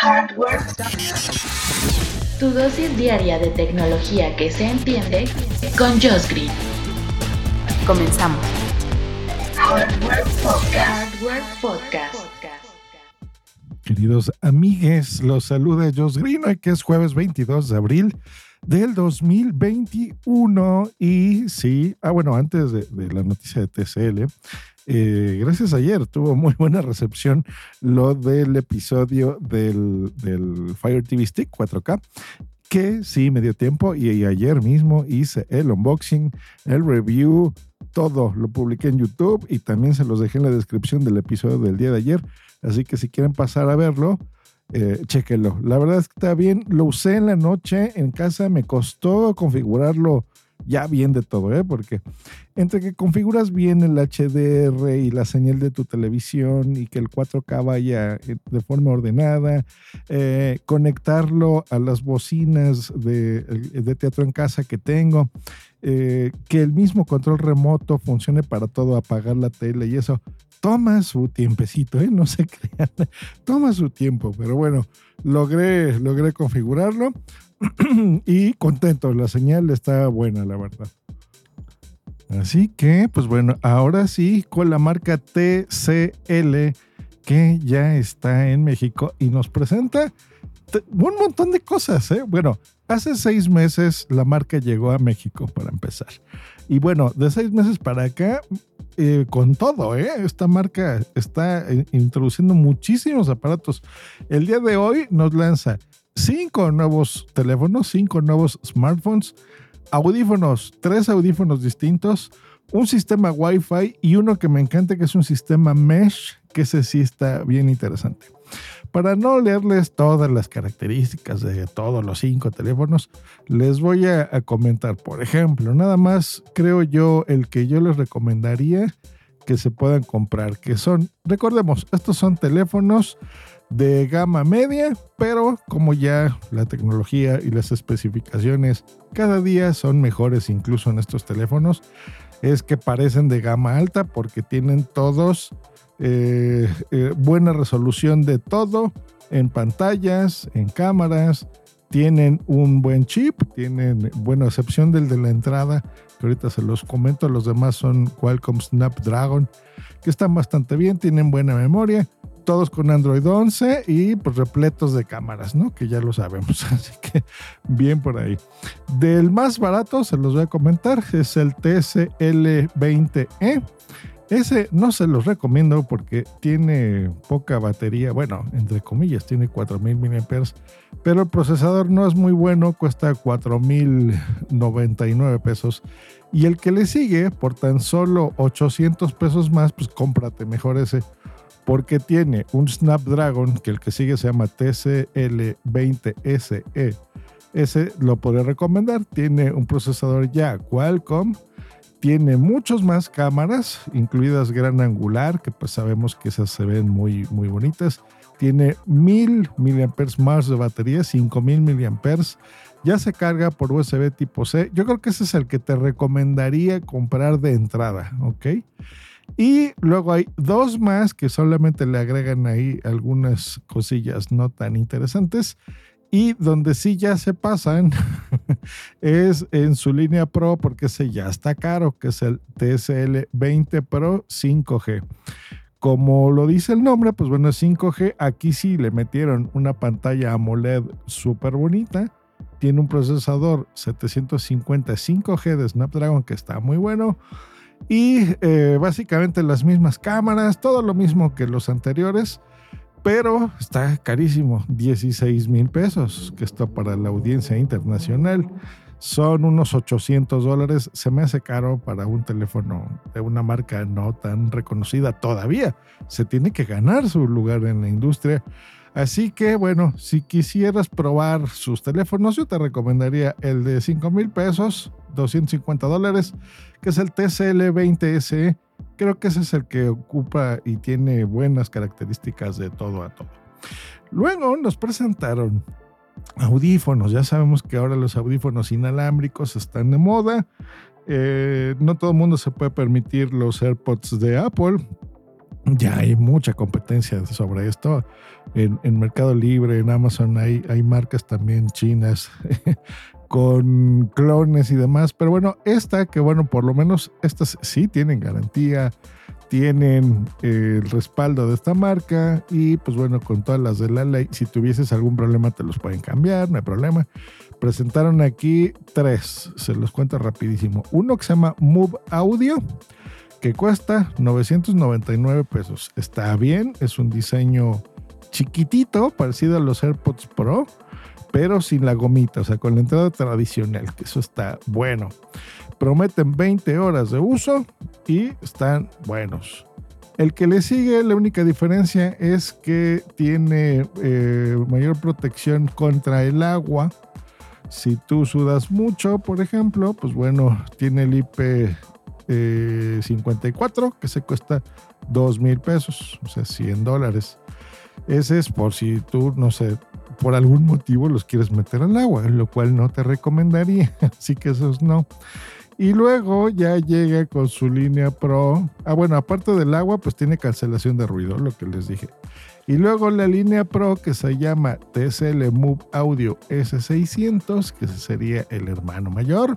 Hardware. Tu dosis diaria de tecnología que se entiende con Josh Green. Comenzamos. Hardware Podcast. Hardware Podcast. Queridos amigues, los saluda Josh Green, hoy que es jueves 22 de abril del 2021. Y sí, ah, bueno, antes de, de la noticia de TCL, eh, gracias ayer, tuvo muy buena recepción lo del episodio del, Fire TV Stick 4K que sí me dio tiempo y, ayer mismo hice el unboxing, el review, todo lo publiqué en YouTube y también se los dejé en la descripción del episodio del día de ayer. Así que si quieren pasar a verlo, eh. La verdad es que está bien. Lo usé en la noche en casa, me costó configurarlo ya bien de todo, ¿eh? porque entre que configuras bien el HDR y la señal de tu televisión y que el 4K vaya eh, de forma ordenada, eh, conectarlo a las bocinas de, de, teatro en casa que tengo, eh, que el mismo control remoto funcione para todo, apagar la tele y eso, toma su tiempecito, ¿eh? no se crean, toma su tiempo, pero bueno, logré, logré configurarlo. y contento, la señal está buena, la verdad. Así que, pues bueno, ahora sí, con la marca TCL, que ya está en México y nos presenta un montón de cosas. ¿eh? Bueno, hace seis meses la marca llegó a México para empezar. Y bueno, de seis meses para acá, eh, con todo, ¿eh? esta marca está eh, introduciendo muchísimos aparatos. El día de hoy nos lanza cinco nuevos teléfonos, cinco nuevos smartphones, audífonos, tres audífonos distintos, un sistema Wi-Fi y uno que me encanta que es un sistema mesh, que ese sí está bien interesante. Para no leerles todas las características de todos los cinco teléfonos, les voy a, comentar, por ejemplo, nada más creo yo el que yo les recomendaría que se puedan comprar, que son, recordemos, estos son teléfonos de gama media, pero como ya la tecnología y las especificaciones cada día son mejores incluso en estos teléfonos, es que parecen de gama alta porque tienen todos eh, eh, buena resolución de todo en pantallas, en cámaras, tienen un buen chip, tienen, buena excepción del de la entrada, que ahorita se los comento, los demás son Qualcomm Snapdragon, que están bastante bien, tienen buena memoria, todos con Android 11 y pues repletos de cámaras, ¿no? Que ya lo sabemos, así que bien por ahí. Del más barato, se los voy a comentar, es el TSL20E. Ese no se los recomiendo porque tiene poca batería, bueno, entre comillas, tiene 4000 mAh, pero el procesador no es muy bueno, cuesta 4099 pesos. Y el que le sigue, por tan solo 800 pesos más, pues cómprate mejor ese porque tiene un Snapdragon que el que sigue se llama TCL20SE. Ese lo podría recomendar. Tiene un procesador ya Qualcomm. Tiene muchos más cámaras, incluidas gran angular, que pues sabemos que esas se ven muy, muy bonitas. Tiene 1000 mAh más de batería, 5000 mAh. Ya se carga por USB tipo C. Yo creo que ese es el que te recomendaría comprar de entrada, ¿ok? Y luego hay dos más que solamente le agregan ahí algunas cosillas no tan interesantes. Y donde sí ya se pasan es en su línea Pro porque ese ya está caro, que es el TSL 20 Pro 5G. Como lo dice el nombre, pues bueno, es 5G. Aquí sí le metieron una pantalla AMOLED súper bonita. Tiene un procesador 755G de Snapdragon que está muy bueno y eh, básicamente las mismas cámaras, todo lo mismo que los anteriores, pero está carísimo, 16 mil pesos, que esto para la audiencia internacional son unos 800 dólares. Se me hace caro para un teléfono de una marca no tan reconocida todavía. Se tiene que ganar su lugar en la industria. Así que bueno, si quisieras probar sus teléfonos, yo te recomendaría el de 5 mil pesos, 250 dólares, que es el TCL20SE. Creo que ese es el que ocupa y tiene buenas características de todo a todo. Luego nos presentaron audífonos. Ya sabemos que ahora los audífonos inalámbricos están de moda. Eh, no todo el mundo se puede permitir los AirPods de Apple. ya hay mucha competencia sobre esto. En, Mercado Libre, en Amazon hay, hay marcas también chinas con clones y demás. Pero bueno, esta que bueno, por lo menos estas sí tienen garantía, tienen eh, el respaldo de esta marca y pues bueno, con todas las de la ley, si tuvieses algún problema te los pueden cambiar, no hay problema. Presentaron aquí tres, se los cuento rapidísimo. Uno que se llama Move Audio que cuesta 999 pesos. Está bien, es un diseño chiquitito, parecido a los AirPods Pro, pero sin la gomita, o sea, con la entrada tradicional, que eso está bueno. Prometen 20 horas de uso y están buenos. El que le sigue, la única diferencia es que tiene eh, mayor protección contra el agua. Si tú sudas mucho, por ejemplo, pues bueno, tiene el IP 54 eh, que se cuesta 2 mil pesos, o sea, 100 dólares. Ese es por si tú, no sé, por algún motivo los quieres meter al agua, lo cual no te recomendaría, así que esos no. Y luego ya llega con su línea Pro. Ah, bueno, aparte del agua, pues tiene cancelación de ruido, lo que les dije. Y luego la línea Pro que se llama TSL Move Audio S600, que sería el hermano mayor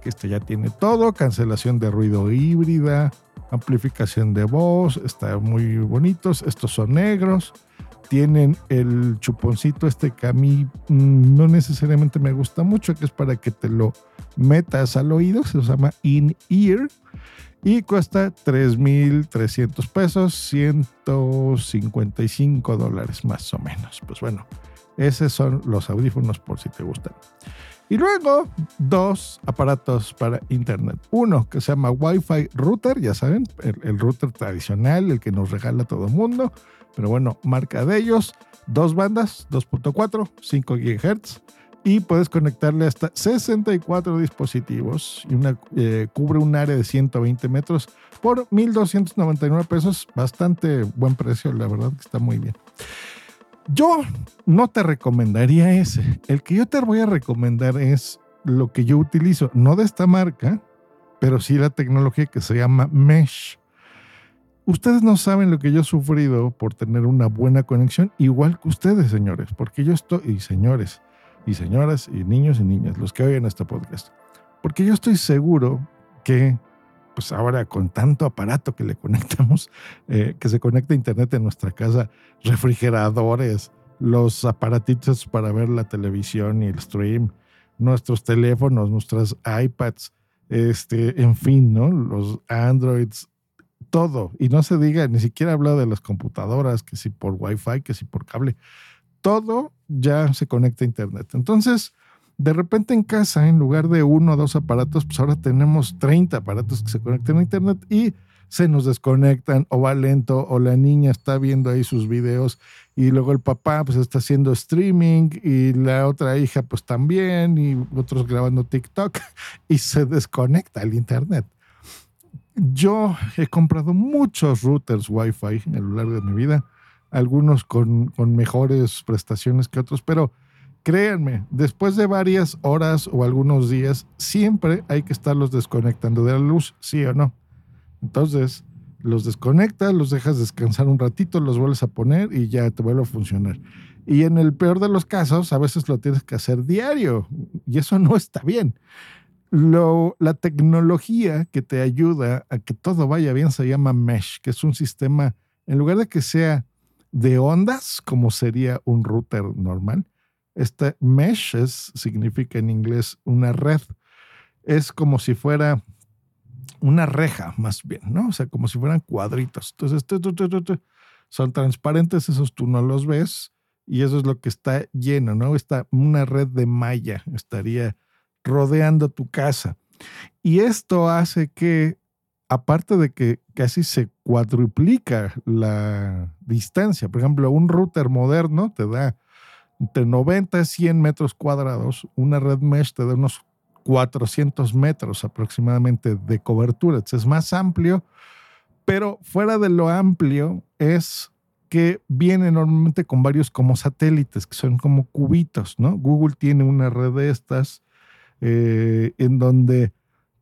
que este ya tiene todo, cancelación de ruido híbrida, amplificación de voz, está muy bonitos, estos son negros, tienen el chuponcito este que a mí mm, no necesariamente me gusta mucho, que es para que te lo metas al oído, se llama in-ear y cuesta 3.300 pesos, 155 dólares más o menos. Pues bueno, esos son los audífonos por si te gustan. Y luego dos aparatos para Internet. Uno que se llama Wi-Fi Router, ya saben, el, router tradicional, el que nos regala todo el mundo. Pero bueno, marca de ellos. Dos bandas, 2.4, 5 GHz. Y puedes conectarle hasta 64 dispositivos. Y una, eh, cubre un área de 120 metros por 1.299 pesos. Bastante buen precio, la verdad que está muy bien. Yo no te recomendaría ese. El que yo te voy a recomendar es lo que yo utilizo, no de esta marca, pero sí la tecnología que se llama Mesh. Ustedes no saben lo que yo he sufrido por tener una buena conexión, igual que ustedes, señores, porque yo estoy, y señores, y señoras, y niños y niñas, los que oyen este podcast, porque yo estoy seguro que pues ahora con tanto aparato que le conectamos, eh, que se conecta a internet en nuestra casa, refrigeradores, los aparatitos para ver la televisión y el stream, nuestros teléfonos, nuestras iPads, este, en fin, ¿no? Los Androids, todo. Y no se diga, ni siquiera habla de las computadoras, que si por Wi-Fi, que si por cable. Todo ya se conecta a Internet. Entonces, de repente en casa, en lugar de uno o dos aparatos, pues ahora tenemos 30 aparatos que se conectan a Internet y se nos desconectan o va lento o la niña está viendo ahí sus videos y luego el papá pues está haciendo streaming y la otra hija pues también y otros grabando TikTok y se desconecta el Internet. Yo he comprado muchos routers Wi-Fi a lo largo de mi vida, algunos con, con mejores prestaciones que otros, pero Créanme, después de varias horas o algunos días, siempre hay que estarlos desconectando de la luz, sí o no. Entonces, los desconectas, los dejas descansar un ratito, los vuelves a poner y ya te vuelve a funcionar. Y en el peor de los casos, a veces lo tienes que hacer diario y eso no está bien. Lo, la tecnología que te ayuda a que todo vaya bien se llama Mesh, que es un sistema, en lugar de que sea de ondas, como sería un router normal, este mesh significa en inglés una red. Es como si fuera una reja, más bien, ¿no? O sea, como si fueran cuadritos. Entonces, son transparentes, esos tú no los ves y eso es lo que está lleno, ¿no? Está una red de malla, estaría rodeando tu casa. Y esto hace que, aparte de que casi se cuadruplica la distancia, por ejemplo, un router moderno te da entre 90 y 100 metros cuadrados, una red mesh te da unos 400 metros aproximadamente de cobertura. Es más amplio, pero fuera de lo amplio es que viene normalmente con varios como satélites, que son como cubitos, ¿no? Google tiene una red de estas eh, en donde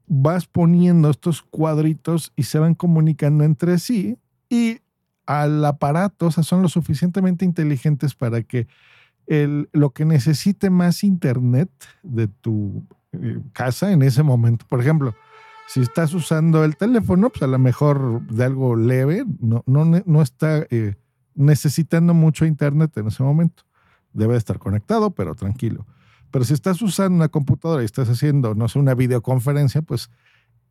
vas poniendo estos cuadritos y se van comunicando entre sí y al aparato, o sea, son lo suficientemente inteligentes para que el, lo que necesite más internet de tu eh, casa en ese momento, por ejemplo, si estás usando el teléfono, pues a lo mejor de algo leve, no, no, no está eh, necesitando mucho internet en ese momento. Debe estar conectado, pero tranquilo. Pero si estás usando una computadora y estás haciendo, no sé, una videoconferencia, pues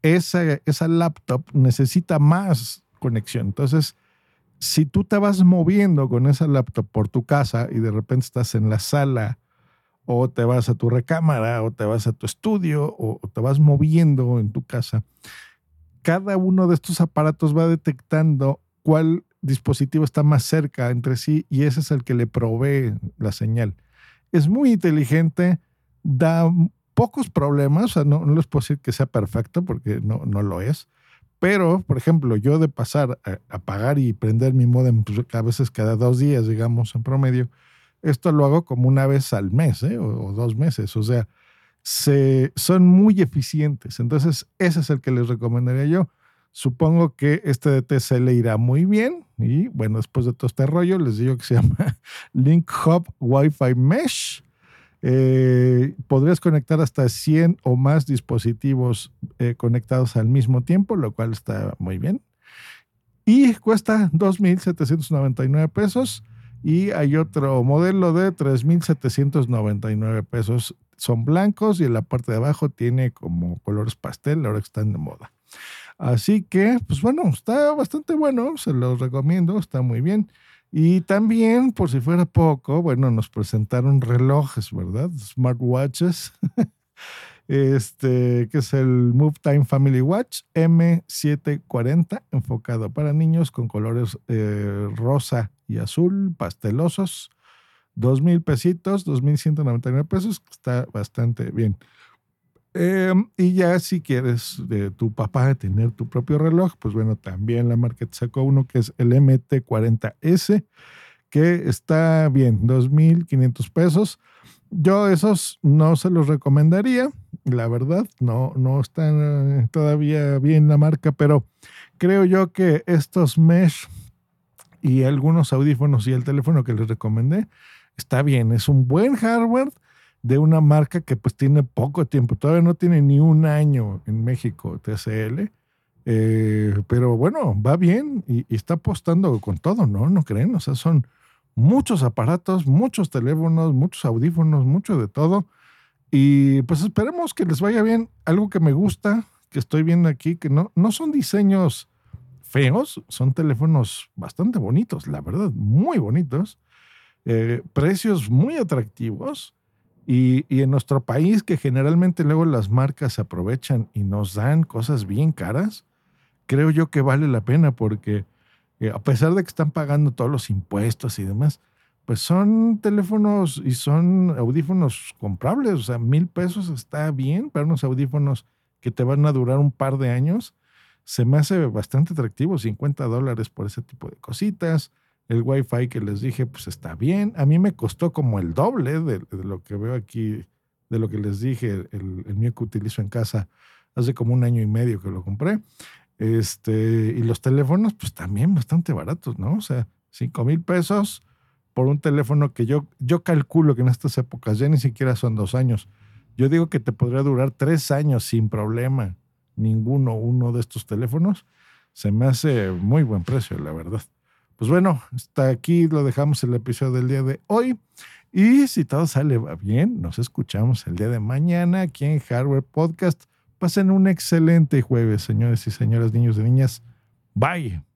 esa, esa laptop necesita más conexión. Entonces, si tú te vas moviendo con esa laptop por tu casa y de repente estás en la sala o te vas a tu recámara o te vas a tu estudio o te vas moviendo en tu casa, cada uno de estos aparatos va detectando cuál dispositivo está más cerca entre sí y ese es el que le provee la señal. Es muy inteligente, da pocos problemas, o sea, no, no les puedo decir que sea perfecto porque no, no lo es, pero, por ejemplo, yo de pasar a apagar y prender mi modem pues, a veces cada dos días, digamos, en promedio, esto lo hago como una vez al mes ¿eh? o, dos meses. O sea, se, son muy eficientes. Entonces, ese es el que les recomendaría yo. Supongo que este de TCL irá muy bien. Y bueno, después de todo este rollo, les digo que se llama Link Hub Wi-Fi Mesh. Eh, podrías conectar hasta 100 o más dispositivos eh, conectados al mismo tiempo, lo cual está muy bien. Y cuesta 2.799 pesos. Y hay otro modelo de 3.799 pesos. Son blancos y en la parte de abajo tiene como colores pastel, ahora que están de moda. Así que, pues bueno, está bastante bueno, se los recomiendo, está muy bien. Y también, por si fuera poco, bueno, nos presentaron relojes, ¿verdad? Smartwatches. este, que es el Move Time Family Watch M740, enfocado para niños con colores eh, rosa y azul, pastelosos. Dos mil pesitos, dos mil ciento noventa nueve pesos, está bastante bien. Em, y ya si quieres de tu papá tener tu propio reloj, pues bueno, también la marca te sacó uno que es el MT40S, que está bien, 2.500 pesos. Yo esos no se los recomendaría, la verdad, no, no están eh, todavía bien la marca, pero creo yo que estos mesh y algunos audífonos y el teléfono que les recomendé, está bien, es un buen hardware de una marca que pues tiene poco tiempo, todavía no tiene ni un año en México, TCL, eh, pero bueno, va bien y, está apostando con todo, ¿no? ¿No creen? O sea, son muchos aparatos, muchos teléfonos, muchos audífonos, mucho de todo. Y pues esperemos que les vaya bien. Algo que me gusta, que estoy viendo aquí, que no, no son diseños feos, son teléfonos bastante bonitos, la verdad, muy bonitos. Eh, precios muy atractivos y, en nuestro país, que generalmente luego las marcas aprovechan y nos dan cosas bien caras, creo yo que vale la pena porque eh, a pesar de que están pagando todos los impuestos y demás, pues son teléfonos y son audífonos comprables. O sea, mil pesos está bien para unos audífonos que te van a durar un par de años. Se me hace bastante atractivo, 50 dólares por ese tipo de cositas. El Wi-Fi que les dije, pues está bien. A mí me costó como el doble de, lo que veo aquí, de lo que les dije, el, mío que utilizo en casa hace como un año y medio que lo compré. Este, y los teléfonos, pues también bastante baratos, ¿no? O sea, 5 mil pesos por un teléfono que yo, yo calculo que en estas épocas ya ni siquiera son dos años. Yo digo que te podría durar tres años sin problema. Ninguno, uno de estos teléfonos. Se me hace muy buen precio, la verdad. Pues bueno, hasta aquí lo dejamos el episodio del día de hoy. Y si todo sale bien, nos escuchamos el día de mañana aquí en Hardware Podcast. Pasen un excelente jueves, señores y señoras, niños y niñas. Bye.